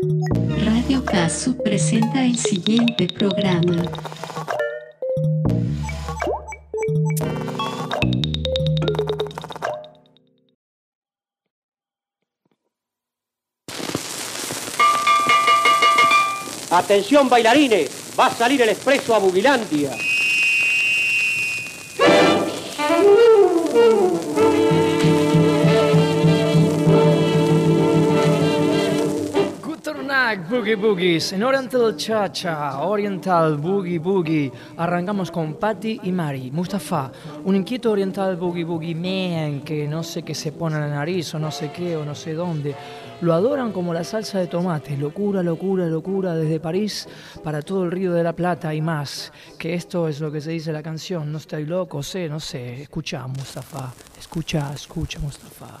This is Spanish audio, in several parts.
Radio Casu presenta el siguiente programa. Atención bailarines, va a salir el expreso a Bugilandia. Tag, Boogie Boogies. En Oriental Cha-Cha, Oriental Boogie Boogie, arrancamos con Patty y Mari. Mustafa, un inquieto oriental Boogie Boogie man que no sé qué se pone en la nariz o no sé qué o no sé dónde. Lo adoran como la salsa de tomate. Locura, locura, locura desde París para todo el Río de la Plata y más. Que esto es lo que se dice la canción. No estoy loco, sé, no sé. Escucha, Mustafa. Escucha, escucha, Mustafa.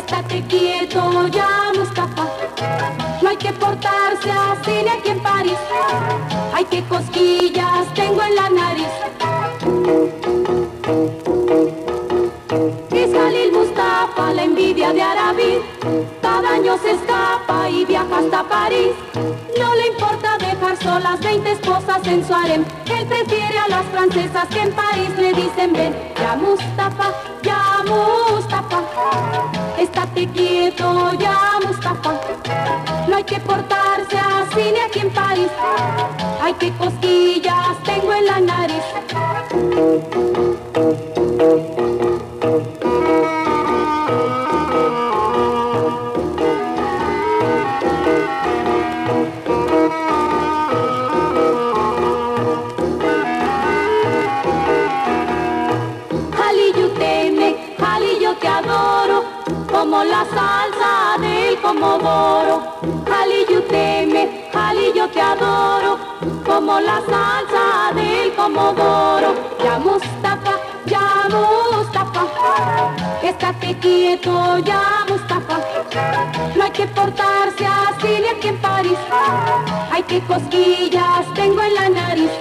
estate quieto, ya Mustafa. No hay que portarse así ni aquí en París, hay que cosquillas tengo en la nariz. Es Jalil Mustafa, la envidia de Arabi. Cada año se escapa y viaja hasta París. No le importa dejar solas 20 esposas en su harem. Él prefiere a las francesas que en París le dicen ven. Ya Mustafa, ya Mustafa. Estate quieto, ya Mustafa. No hay que portarse así ni aquí en París. Hay que cosquillas tengo en la nariz. Como la salsa del comodoro. Ya Mustafa, ya Mustafa, estate quieto, ya Mustafa. No hay que portarse así ni aquí en París, hay que cosquillas tengo en la nariz.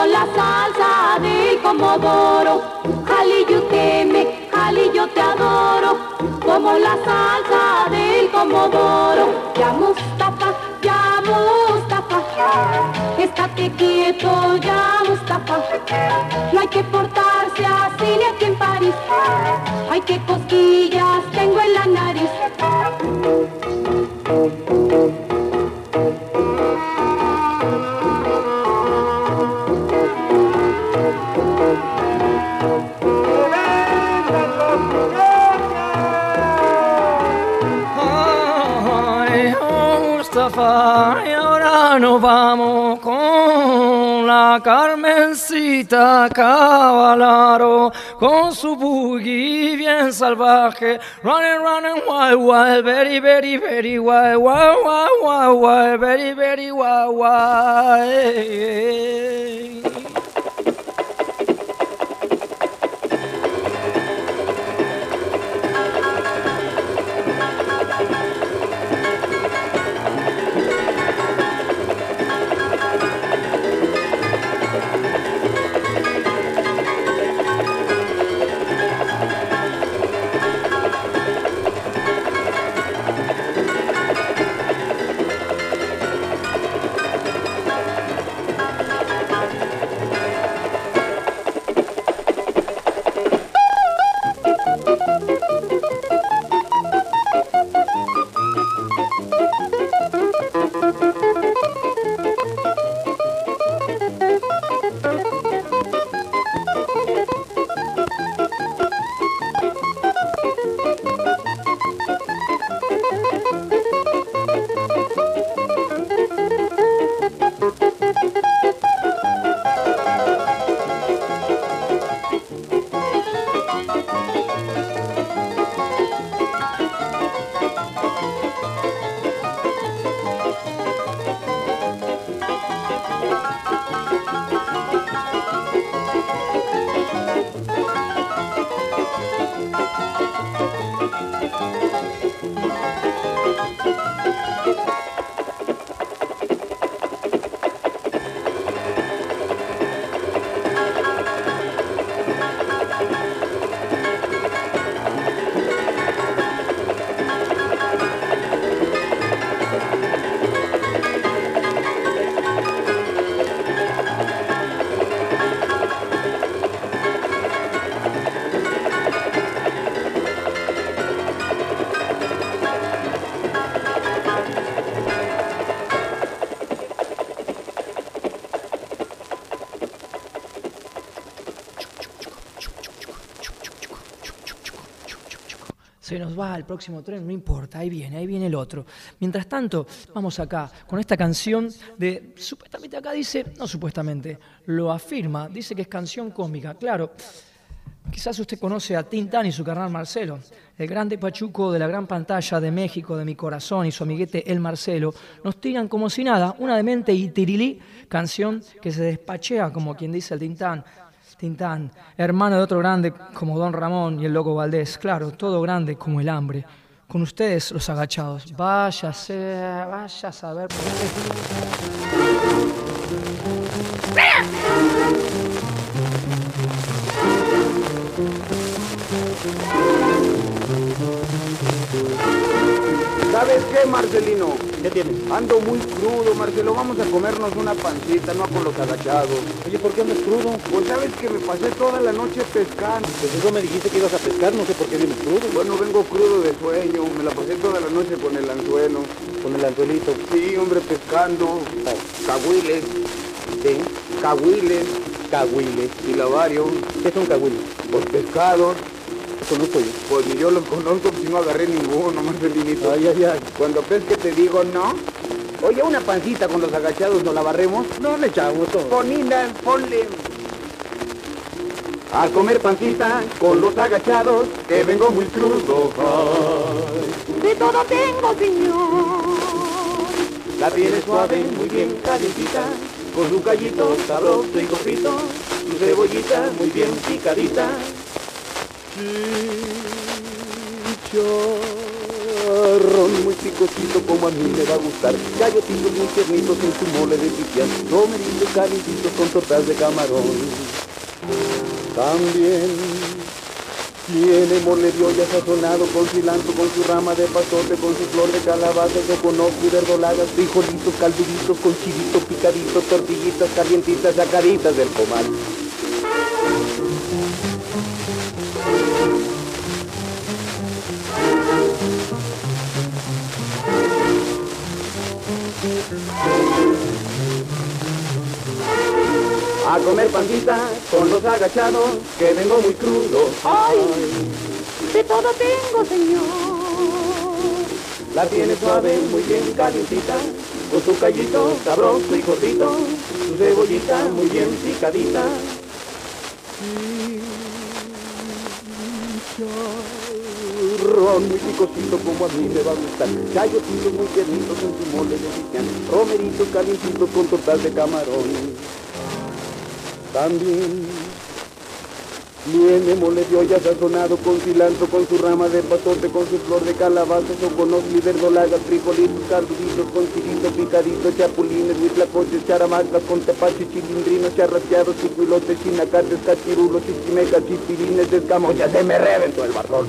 Como la salsa del comodoro. Jali, yo teme, Jali, yo te adoro, como la salsa del comodoro. Ya Mustafa, ya Mustafa, estate quieto, ya Mustafa. No hay que portarse así ni aquí en París, hay que cosquillas Y ahora nos vamos con la Carmencita Cavalaro, con su boogie bien salvaje, running, running, wild, wild, very, very, very wild, wild, wild, wild, wild, very, very wild, wild. El próximo tren, no importa, ahí viene, ahí viene el otro. Mientras tanto, vamos acá con esta canción de, supuestamente acá dice, no supuestamente, lo afirma, dice que es canción cómica, claro. Quizás usted conoce a Tintán y su carnal Marcelo, el grande pachuco de la gran pantalla de México, de mi corazón, y su amiguete El Marcelo, nos tiran como si nada una demente y tirilí canción que se despachea como quien dice el Tintán. Tintán, hermano de otro grande como Don Ramón y el Loco Valdés, claro, todo grande como el hambre. Con ustedes los agachados, váyase, vaya a saber ¿Sabes qué, Marcelino? ¿Qué tienes? Ando muy crudo, Marcelo. Vamos a comernos una pancita, no con los agachados. Oye, ¿por qué andas crudo? Pues sabes que me pasé toda la noche pescando. Pues eso me dijiste que ibas a pescar, no sé por qué vienes crudo. Bueno, vengo crudo de sueño. Me la pasé toda la noche con el anzuelo. Con el anzuelito. Sí, hombre, pescando. Cahuiles. ¿Sí? Cahuiles. Cahuiles. Y lavario. ¿Qué son cahuiles? Pues pescados. Conozco yo. Pues ni yo los conozco, pues no agarré ninguno, Marcelinito. Ay, ay, ay. Cuando ves que te digo no. Oye, una pancita con los agachados, ¿nos la barremos? No le echamos todo. Ponina, ponle. A comer pancita con los agachados, que vengo muy crudo. Ay. De todo tengo, señor. La piel es suave, muy bien calientita, con su callito sabroso y cofrito, su cebollita muy bien picadita. Chicharrón muy picosito como a mí me va a gustar, gallotitos muy tiernitos en su mole de pipián, romeritos calientitos con tortas de camarón. También tiene mole de olla sazonado con cilantro, con su rama de pasote, con su flor de calabaza, coconoclo y verdolagas, frijolitos, calduditos, con chilito picadito, tortillitas calientitas sacaditas del comal. A comer pancita con los agachados, que vengo muy crudo. Ay, de todo tengo, señor. La tiene suave, muy bien calientita, con su callito sabroso y gordito, su cebollita muy bien picadita. Chicharrón muy picosito como a mí me va a gustar, chayotitos muy tiernitos en su mole de pipián, romeritos calientitos con tortas de camarón. También Viene mole de olla sazonado con cilantro, con su rama de pasote, con su flor de calabaza, soconozli verdolagas, frijolitos, calduditos, con chilito picadito, chapulines, huitlacoches, charamacas, con tepache, chilindrinos, charrasqueados, chicuilotes, chinacates, cachirulos, chichimecas, chispirines, descamos, ya se me reventó el barrón.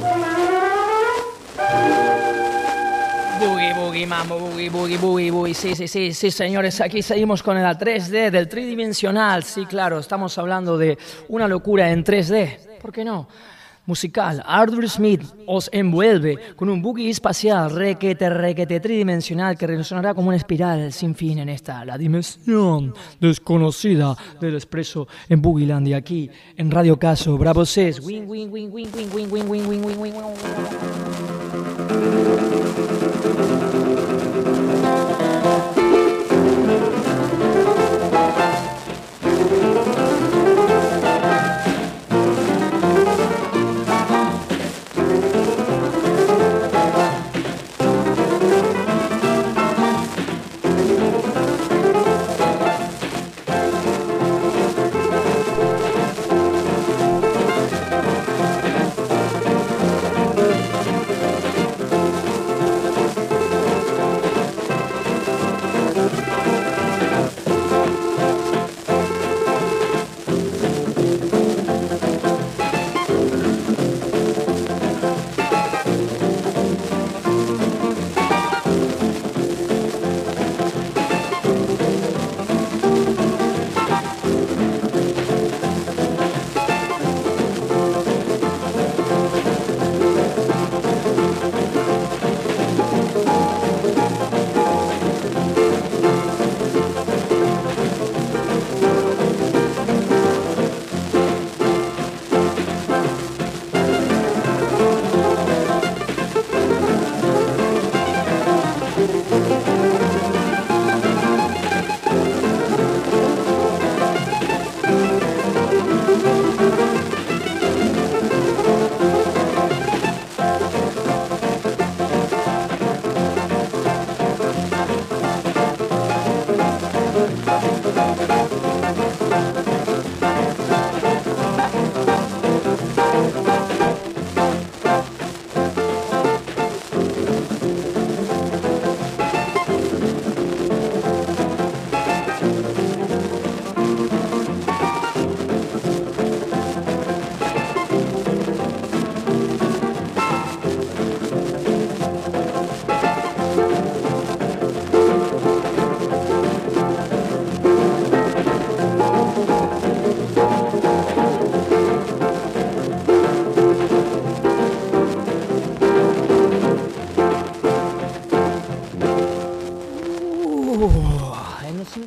Boogie, boogie, mambo, boogie, boogie, boogie, boogie. Sí, sí, sí, sí, señores. Aquí seguimos con el 3D del tridimensional. Sí, claro, estamos hablando de una locura en 3D. ¿Por qué no? Musical, Arthur Smith os envuelve con un boogie espacial requete, requete tridimensional que resonará como una espiral sin fin en esta, la dimensión desconocida del expreso en Boogielandia, aquí en Radio Caso, Bravo 6. Wing, wing, wing, wing, wing, wing, wing, wing, wing, wing, wing, wing.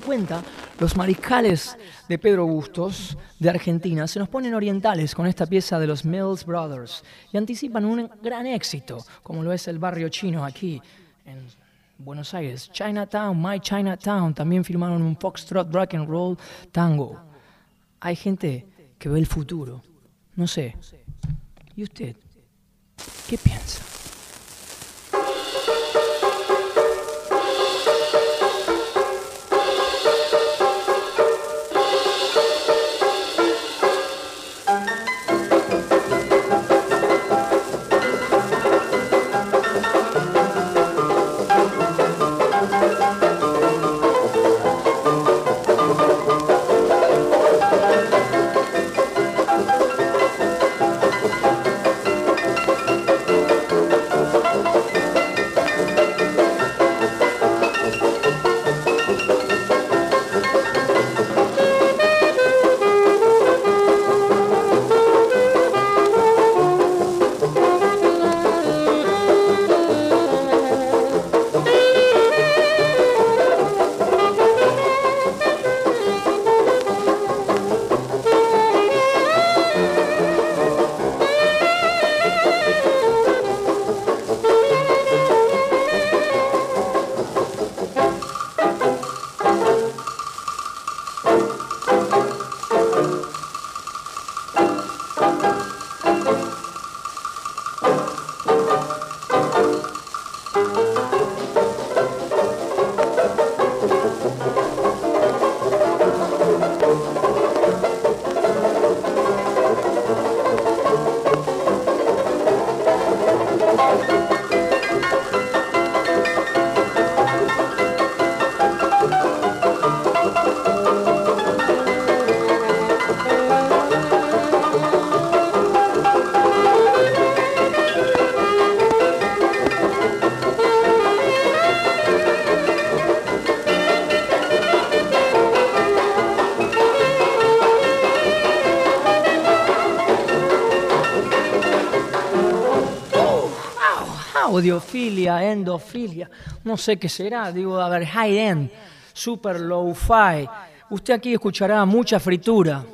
50, los mariscales de Pedro Bustos, de Argentina, se nos ponen orientales con esta pieza de los Mills Brothers y anticipan un gran éxito, como lo es el barrio chino aquí en Buenos Aires. Chinatown, My Chinatown, también firmaron un foxtrot rock and roll tango. Hay gente que ve el futuro. No sé. ¿Y usted? ¿Qué piensa? Audiofilia, endofilia, no sé qué será, digo, a ver, high end, super low fi. Usted aquí escuchará mucha fritura,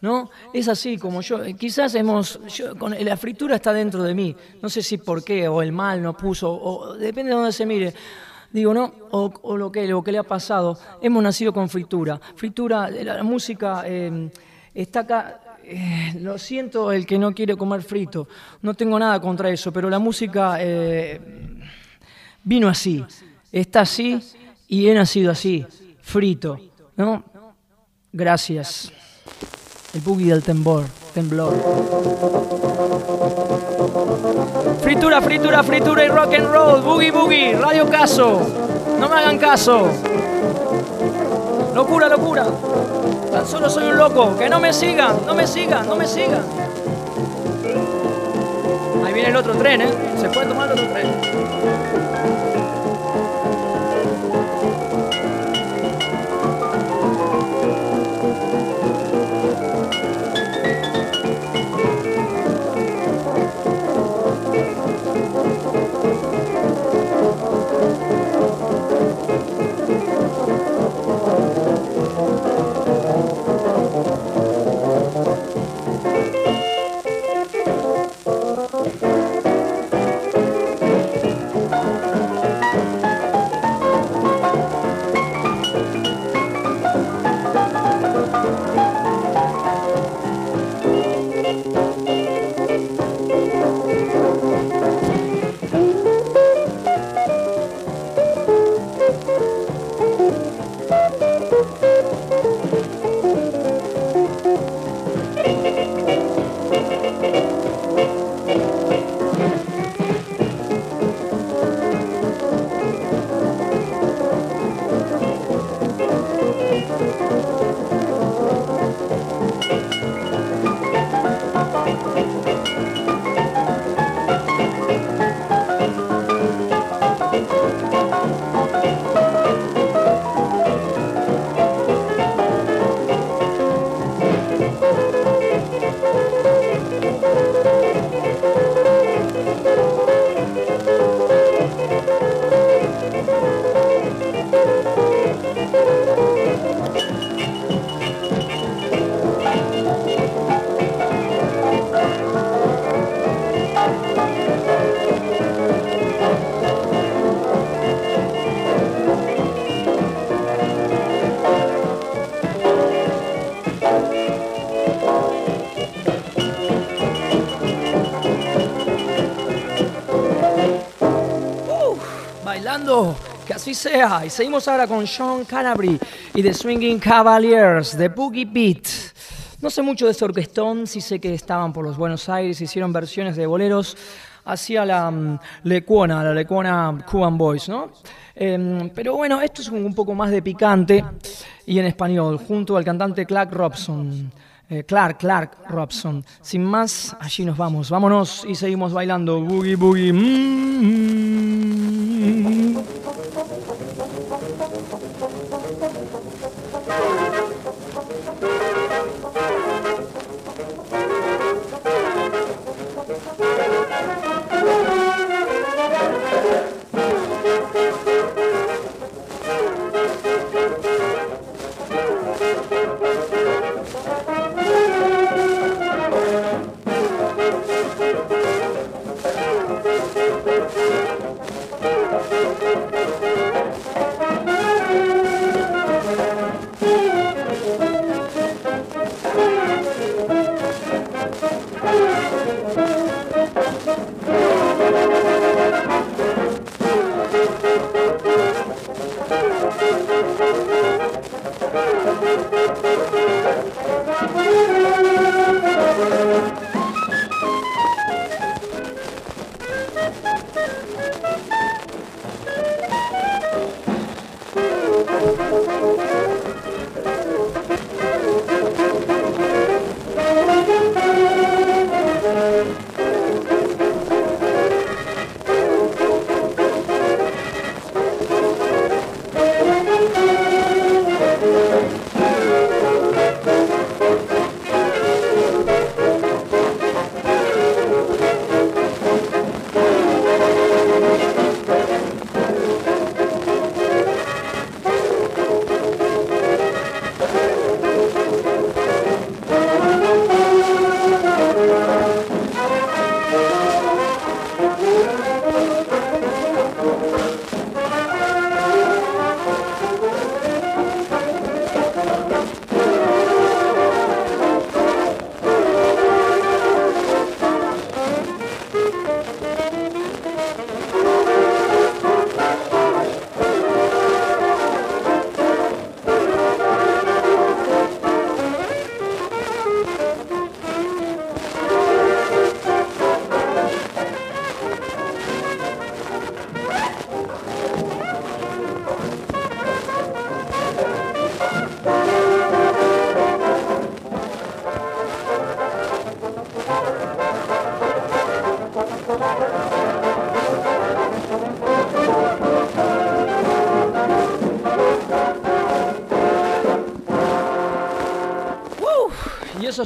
¿no? Es así como yo, eh, quizás hemos, con, la fritura está dentro de mí, no sé si por qué, o el mal no puso, o depende de dónde se mire. Digo, ¿no? O, lo, que, lo que le ha pasado. Hemos nacido con fritura. Fritura, la, música eh, está acá eh, lo siento el que no quiere comer frito, no tengo nada contra eso, pero la música eh, vino así, está así y he nacido así, frito, ¿no? Gracias. El boogie del temblor, temblor. Fritura, fritura, fritura y rock and roll, boogie, boogie, radio caso, no me hagan caso. Locura, locura. Tan solo soy un loco. Que no me sigan, no me sigan, no me sigan. Ahí viene el otro tren, ¿eh? Se puede tomar el otro tren. Así sea. Y seguimos ahora con Sean Canabry y The Swinging Cavaliers, de Boogie Beat. No sé mucho de este orquestón, sí sé que estaban por los Buenos Aires, hicieron versiones de boleros hacia la um, Lecuona, la Lecuona Cuban Boys, ¿no? Em, pero bueno, esto es un poco más de picante y en español, junto al cantante Clark Robson. Eh, Clark, Clark Robson. Sin más, allí nos vamos. Vámonos y seguimos bailando. Boogie, boogie. Mm. 嗯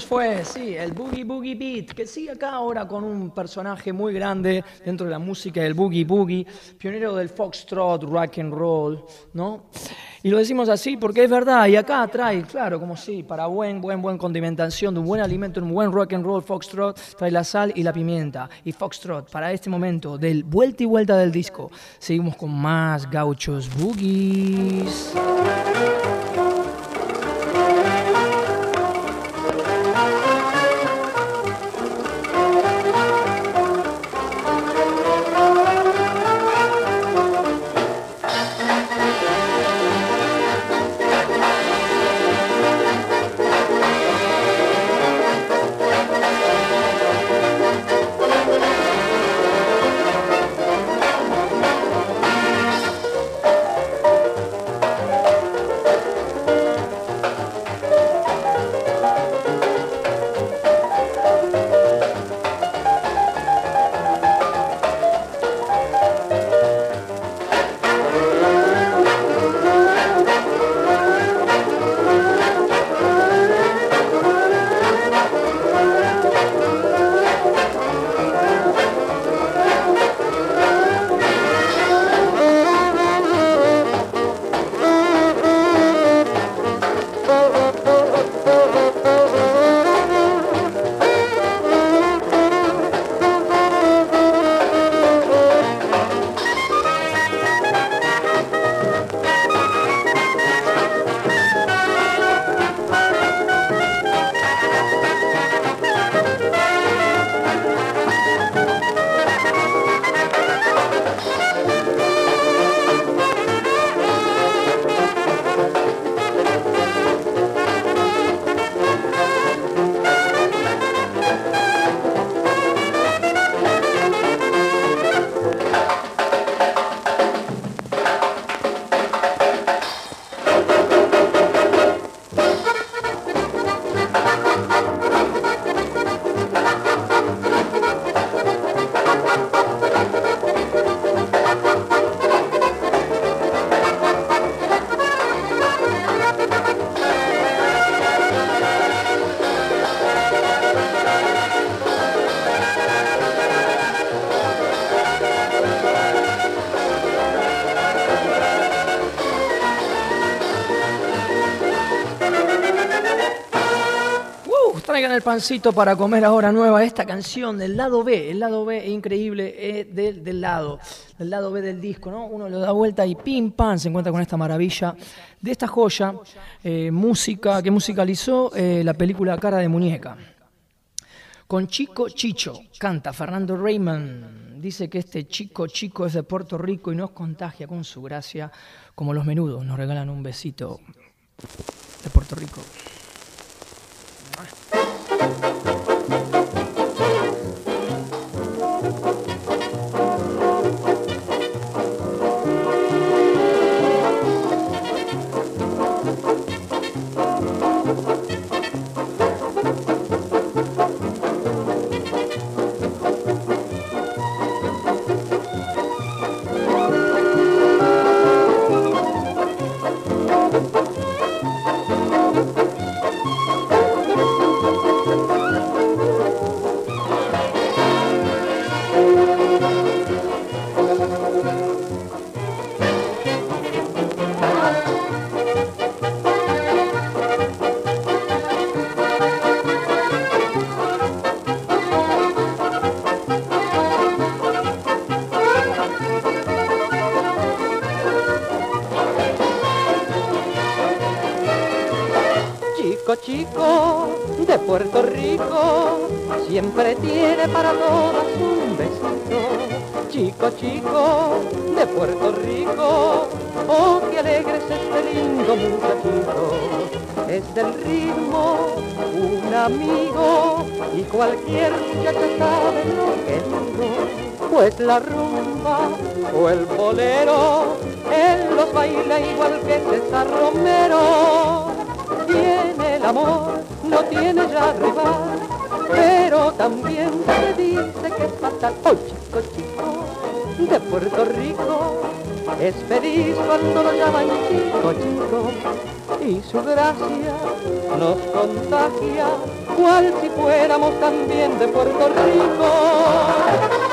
fue, sí, el Boogie Boogie Beat, que sigue acá ahora con un personaje muy grande dentro de la música del Boogie Boogie, pionero del foxtrot, rock and roll, ¿no? Y lo decimos así porque es verdad, y acá trae, claro, como sí, para buen, buen, buen condimentación de un buen alimento, un buen rock and roll foxtrot, trae la sal y la pimienta. Y foxtrot, para este momento del vuelta y vuelta del disco, seguimos con más gauchos boogies. Pancito para comer ahora nueva esta canción del lado B. El lado B increíble del lado, del lado B del disco, ¿no? Uno lo da vuelta y pim pam se encuentra con esta maravilla de esta joya, eh, música que musicalizó eh, la película Cara de Muñeca. Con Chico Chicho canta Fernando Raymond. Dice que este chico chico es de Puerto Rico y nos contagia con su gracia, como los menudos nos regalan un besito de Puerto Rico. Thank you. Del ritmo un amigo y cualquier muchacha sabe lo que. Pues la rumba o el bolero, él los baila igual que César Romero tiene el amor, no tiene ya rival, pero también se dice que es fatal. Oh, chico, chico, de Puerto Rico, es feliz cuando lo llaman chico, chico, y su gracia nos contagia, cual si fuéramos también de Puerto Rico.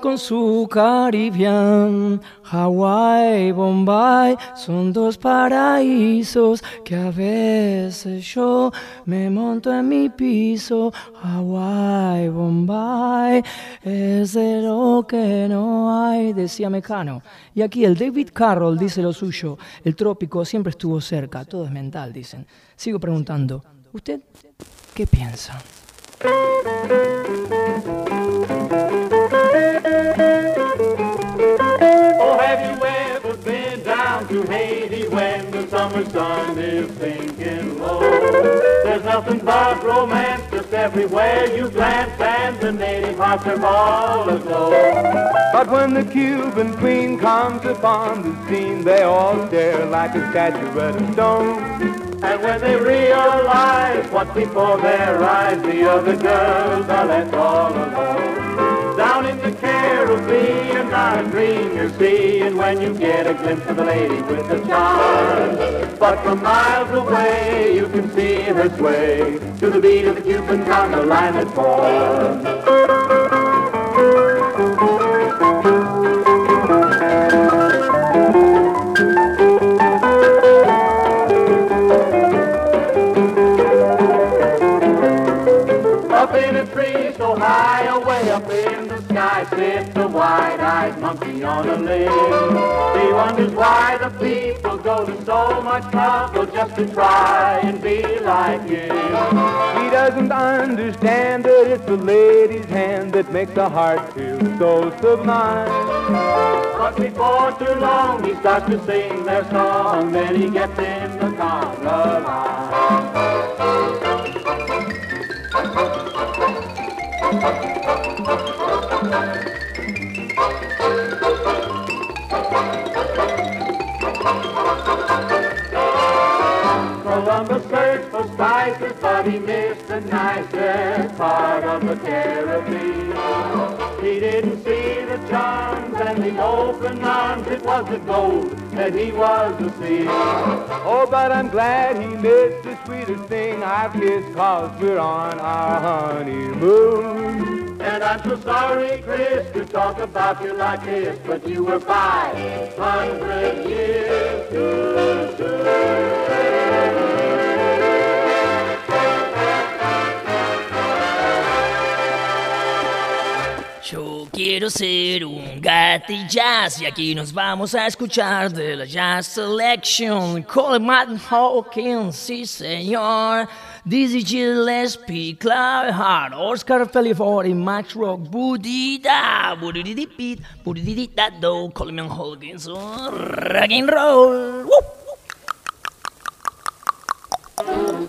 Con su Caribbean. Hawái, Bombay son dos paraísos que a veces yo me monto en mi piso. Hawái, Bombay es de lo que no hay, decía Mecano. Y aquí el David Carroll dice lo suyo. El trópico siempre estuvo cerca, todo es mental, dicen. Sigo preguntando, ¿usted qué piensa? Oh, have you ever been down to Haiti when the summer sun is sinking low? There's nothing but romance just everywhere you glance, and the native hearts are all aglow. But when the Cuban queen comes upon the scene, they all stare like a statue at a stone. And when they realize what's before their eyes, the other girls are left all alone. Not a dream you're seeing when you get a glimpse of the lady with the charm. But from miles away, you can see her sway to the beat of the Cuban conga line that forms. The a wide-eyed monkey on a limb. He wonders why the people go to so much trouble just to try and be like him. He doesn't understand that it's the lady's hand that makes the heart feel so sublime. But before too long he starts to sing their song, then he gets in the conga line. Columbus searched for spices, but he missed the nicest part of the Caribbean. He didn't see the charms and the open arms. It was the gold that he was to see. Oh, but I'm glad he missed the sweetest thing I've kissed, cause we're on our honeymoon. And I'm so sorry, Chris, to talk about you like this, but you were 500 years too soon. Yo quiero ser un jazz y aquí nos vamos a escuchar de la Jazz Selection. Coleman Hawkins, sí señor. Dizzy Gillespie, Clive Hart, Oscar Fellifori, Max Rock, Booty Da, Booty Diddy Beat, Booty Diddy Da Do, Coleman Hawkins, rock and roll. Woo!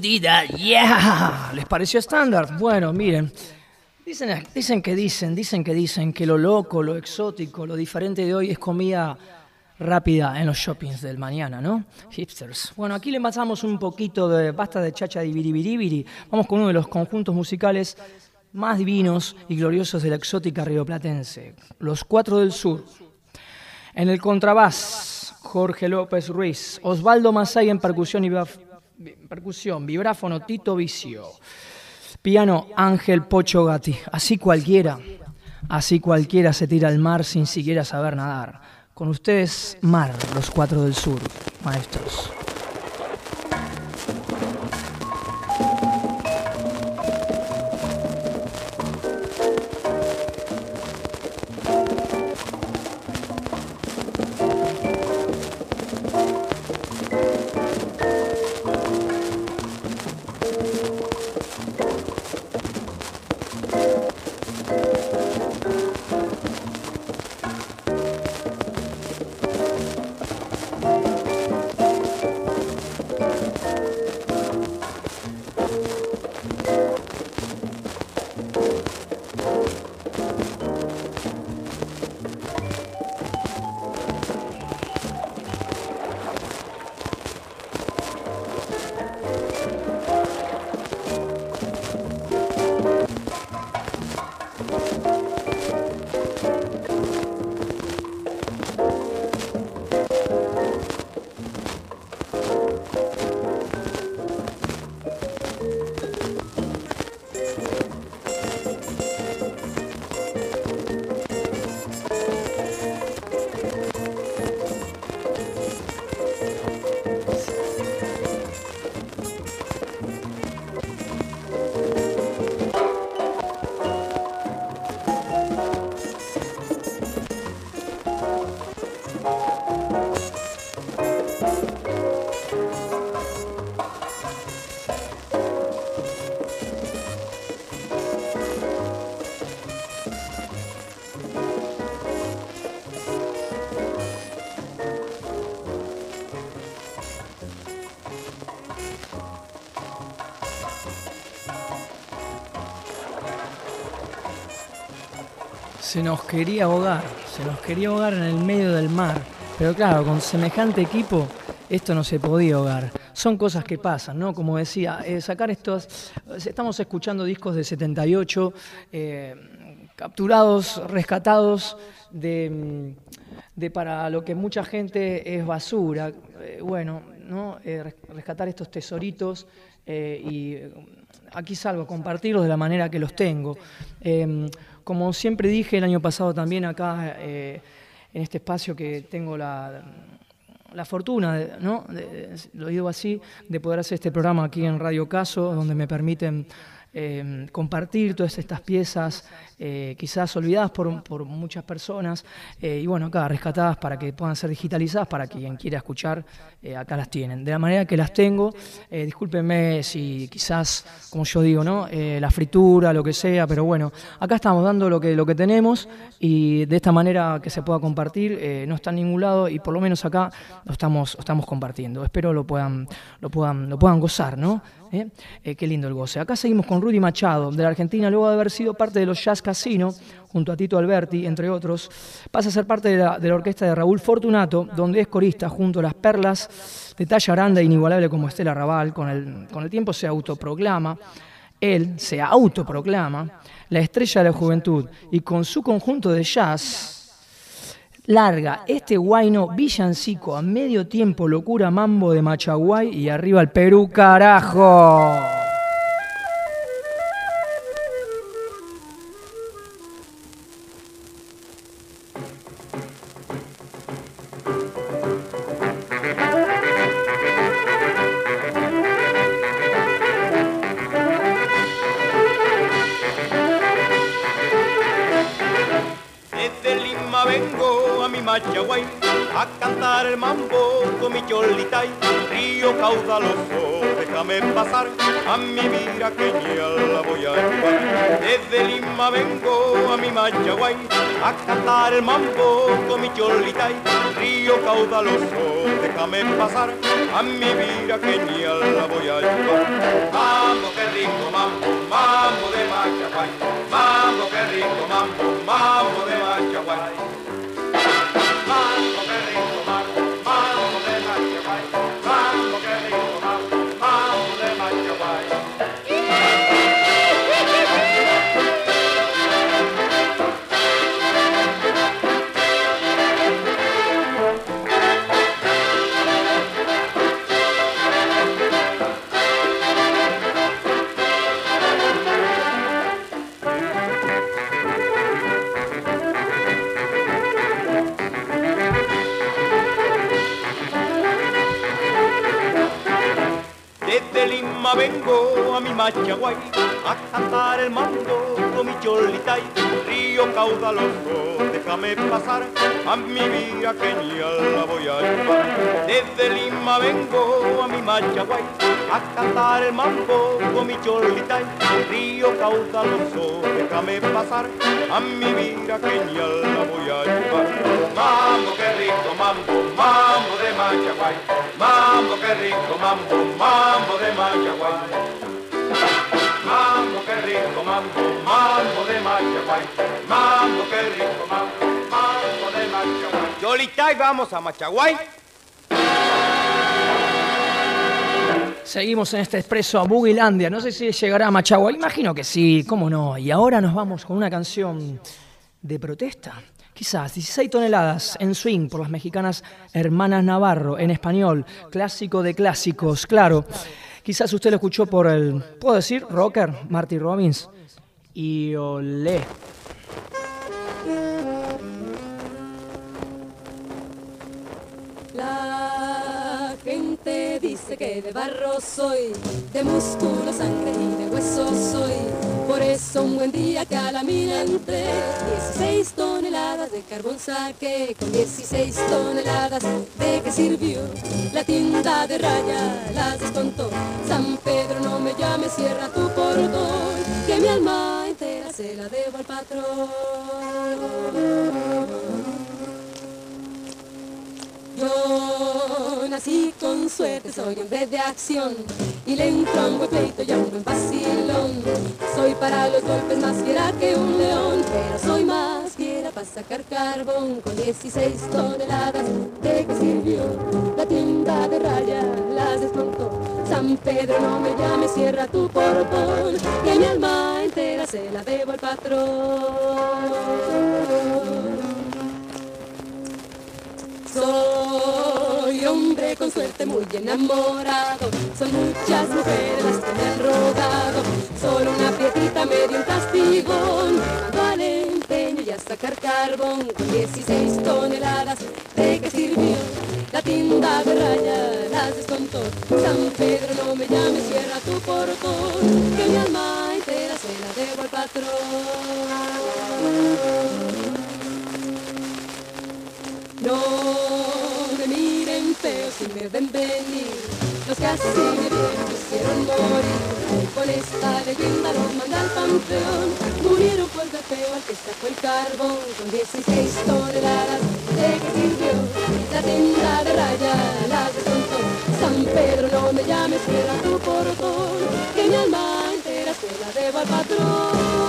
Budida, yeah. ¿Les pareció estándar? Bueno, miren. Dicen, que dicen, dicen que dicen que lo loco, lo exótico, lo diferente de hoy es comida rápida en los shoppings del mañana, ¿no? Hipsters. Bueno, aquí le pasamos un poquito de basta de chacha de biribiribiri. Vamos con uno de los conjuntos musicales más divinos y gloriosos de la exótica rioplatense, Los Cuatro del Sur. En el contrabás, Jorge López Ruiz, Osvaldo Masay en percusión y percusión, vibráfono Tito Vicio, piano Ángel Pocho Gatti. Así cualquiera, así cualquiera se tira al mar sin siquiera saber nadar. Con ustedes, Mar, los Cuatro del Sur, maestros. Se nos quería ahogar, se nos quería ahogar en el medio del mar. Pero claro, con semejante equipo, esto no se podía ahogar. Son cosas que pasan, ¿no? Como decía, eh, sacar estos. Estamos escuchando discos de 78, eh, capturados, rescatados de, de para lo que mucha gente es basura. Eh, bueno, ¿no? Res- rescatar estos tesoritos y aquí salgo compartirlos de la manera que los tengo. Eh, como siempre dije el año pasado también acá eh, en este espacio que tengo la, la fortuna, ¿no? De- lo digo así, de poder hacer este programa aquí en Radio Caso, donde me permiten eh, compartir todas estas piezas, eh, quizás olvidadas por, por muchas personas, eh, y bueno, acá rescatadas para que puedan ser digitalizadas, para quien quiera escuchar, eh, acá las tienen. De la manera que las tengo, discúlpenme si quizás, como yo digo, ¿no? La fritura, lo que sea, pero bueno, acá estamos dando lo que, lo que tenemos y de esta manera que se pueda compartir, no está en ningún lado y por lo menos acá lo estamos, estamos compartiendo. Espero lo puedan, lo puedan, lo puedan gozar, ¿no? ¿Eh? Eh, qué lindo el goce. Acá seguimos con Rudy Machado, de la Argentina, luego de haber sido parte de los Jazz Casino, junto a Tito Alberti, entre otros, pasa a ser parte de la, orquesta de Raúl Fortunato, donde es corista junto a las perlas de talla grande e inigualable como Estela Raval, con el tiempo se autoproclama, él se autoproclama la estrella de la juventud y con su conjunto de jazz larga este guayno villancico a medio tiempo locura mambo de Machaguay y arriba el Perú carajo. El mambo con mi cholitay. Río caudaloso, déjame pasar a mi vida que la voy a llevar. Desde Lima vengo a mi Machaguay a cantar el mambo con mi cholitay. Río caudaloso, déjame pasar a mi vida que la voy a llevar. Mambo, qué rico mambo, mambo de Machaguay. Mambo, qué rico mambo, mambo de Machaguay. Vengo a mi Machaguay a cantar el mambo con mi cholitay. Río caudaloso, déjame pasar a mi vida que la voy a llevar. Desde Lima vengo a mi Machaguay a cantar el mambo con mi cholitay. Río caudaloso, déjame pasar a mi vida que la voy a llevar. Mambo, qué rico mambo, mambo de Machaguay. Mambo, qué rico mambo, mambo de Machaguay. Mambo, qué rico mambo, mambo de Machaguay. Mambo, qué rico mambo, mambo de Machaguay. Yolita, y vamos a Machaguay. Seguimos en este expreso a Bugilandia. No sé si llegará a Machagua. Imagino que sí, cómo no. Y ahora nos vamos con una canción de protesta. Quizás 16 toneladas en swing por las mexicanas Hermanas Navarro, en español, clásico de clásicos, claro. Quizás usted lo escuchó por el, ¿puedo decir? Rocker, Marty Robbins. Y olé. La gente dice que de barro soy, de músculo, sangre y de hueso soy. Por eso un buen día que a la mina entré, 16 toneladas de carbón saqué, con 16 toneladas de que sirvió. La tienda de raya las descontó, San Pedro no me llame, cierra tu portón, que mi alma entera se la debo al patrón. Yo nací con suerte, soy hombre de acción y le entro a un buen pleito y a un buen vacilón. Soy para los golpes más fiera que un león, pero soy más fiera para sacar carbón con 16 toneladas. ¿De qué sirvió? La tienda de raya las desmontó. San Pedro no me llame, cierra tu portón, que mi alma entera se la debo al patrón. Soy hombre con suerte muy enamorado, son muchas mujeres las que me han rogado, solo una piedrita me dio un castigón, al empeño y a sacar carbón, con 16 toneladas, ¿de qué sirvió? La tienda de raya las descontó, San Pedro no me llame, cierra tu portón, que mi alma entera se la debo al patrón. No me miren feo si me ven venir, los que así me vieron quisieron morir. Con esta leyenda los manda al panteón, murieron por de feo al que sacó el carbón, con 16 toneladas de que sirvió. La tienda de raya la descontó, San Pedro no me llames, cierra tu portón, que mi alma entera se la debo al patrón.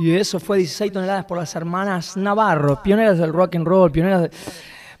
Y eso fue 16 toneladas por las hermanas Navarro, pioneras del rock and roll, pioneras de-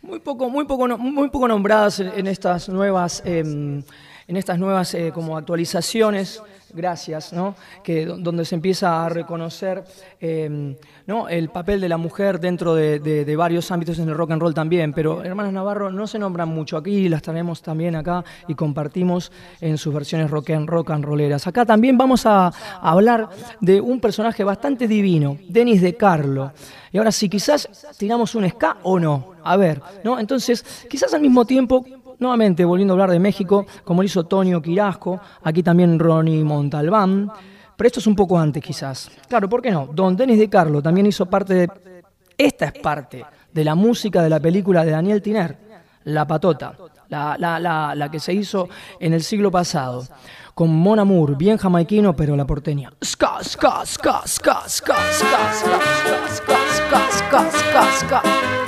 muy poco, muy poco, muy poco nombradas en, estas nuevas, em, en estas nuevas eh, como actualizaciones. Gracias, ¿no? Que do- donde se empieza a reconocer em, ¿no? el papel de la mujer dentro de, varios ámbitos en el rock and roll también. Pero hermanas Navarro no se nombran mucho aquí, las tenemos también acá y compartimos en sus versiones rock and, rock and rolleras. Acá también vamos a, a hablar de un personaje bastante divino, Denis de Carlo. Y ahora sí, quizás tiramos un ska o no. A ver, ¿no? Entonces, quizás al mismo tiempo, nuevamente volviendo a hablar de México, como lo hizo Tonio Quirasco, aquí también Ronnie Montalbán. Pero esto es un poco antes, quizás. Claro, ¿por qué no? Don Denis de Carlo también hizo parte de. Esta es parte de la música de la película de Daniel Tiner, La Patota, la, que se hizo en el siglo pasado, con Mon Amour, bien jamaiquino, pero la porteña. Ska, ska, ska, ska, ska, ska, ska, ska, ska, ska, ska, ska, ska.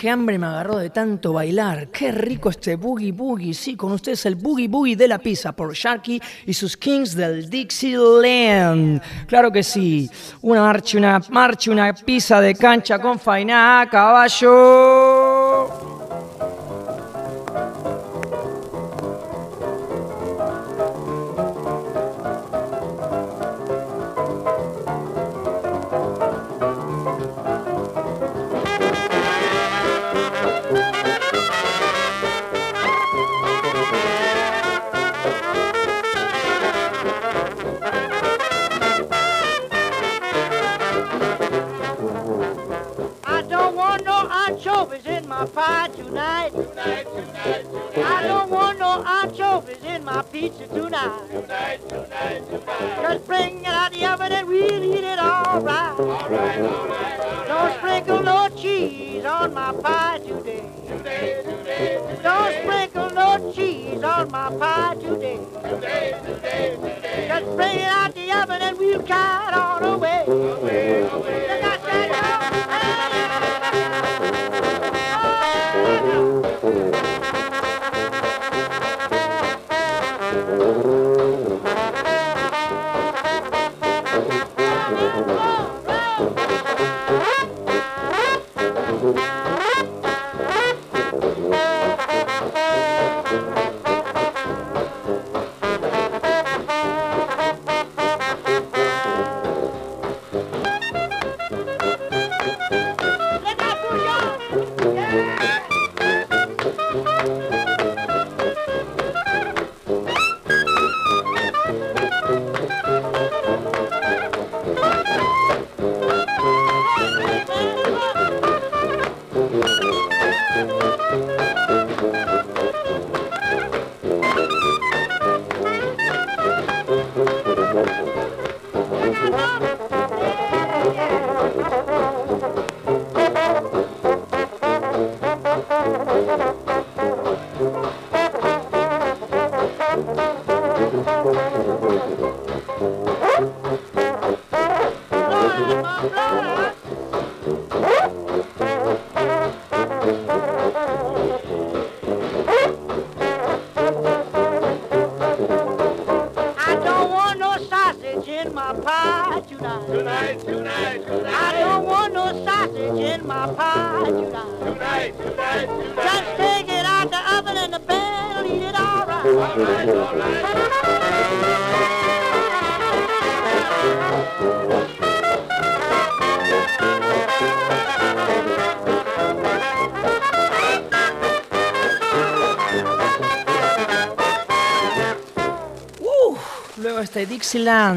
Qué hambre me agarró de tanto bailar. Qué rico este boogie boogie. Sí, con ustedes el boogie boogie de la pizza por Sharky y sus Kings del Dixieland. Claro que sí. Una marcha, una marcha, una pizza de cancha con faina a caballo.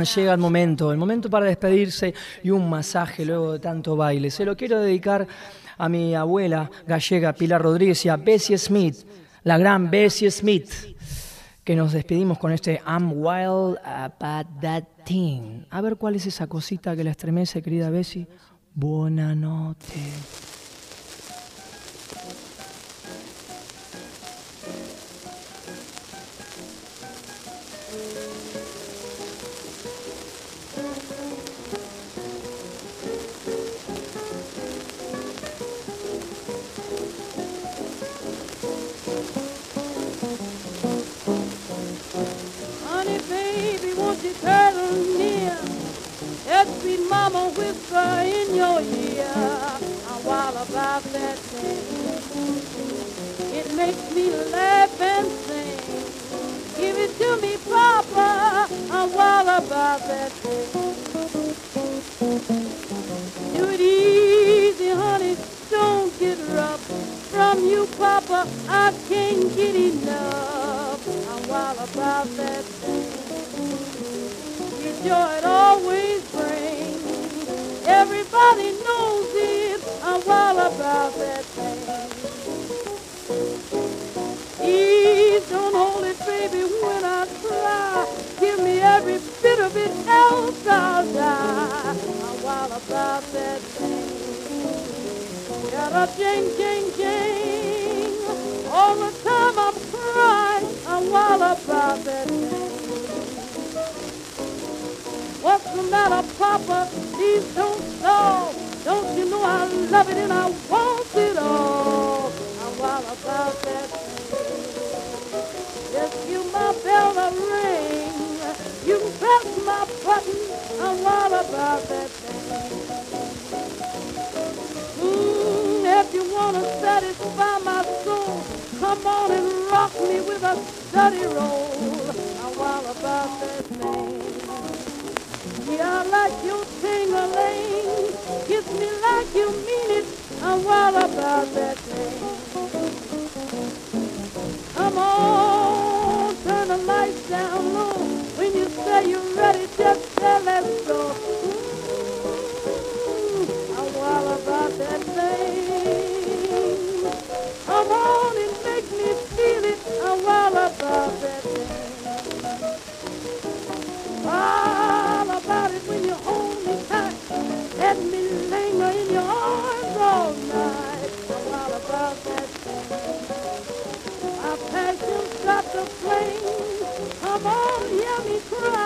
Llega el momento, el momento para despedirse y un masaje luego de tanto baile. Se lo quiero dedicar a mi abuela gallega Pilar Rodríguez y a Bessie Smith, la gran Bessie Smith, que nos despedimos con este I'm wild about that thing. A ver cuál es esa cosita que la estremece, querida Bessie. Buena noche. About that thing. It makes me laugh and sing. Give it to me, Papa. I'm wild about that thing. Do it easy, honey. Don't get rough. From you, Papa, I can't get enough. I'm wild about that thing. The joy it always brings. Everybody don't hold it, baby, when I cry. Give me every bit of it, else I'll die. About that thing. Got a. All the time I'm crying, I'm wild about that thing. What's the matter, Papa? Please don't stall. Don't you know I love it and I want it all? I'm wild about that thing. Just you my bell to ring. You press my button. I'm wild about that thing. Mm, if you wanna satisfy my soul, come on and rock me with a study roll. I'm wild about that thing. Yeah, I like your I'm wild about that cry.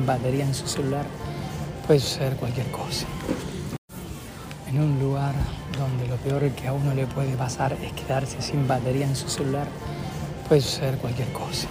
Sin batería en su celular, puede suceder cualquier cosa. En un lugar donde lo peor que a uno le puede pasar es quedarse sin batería en su celular, puede suceder cualquier cosa.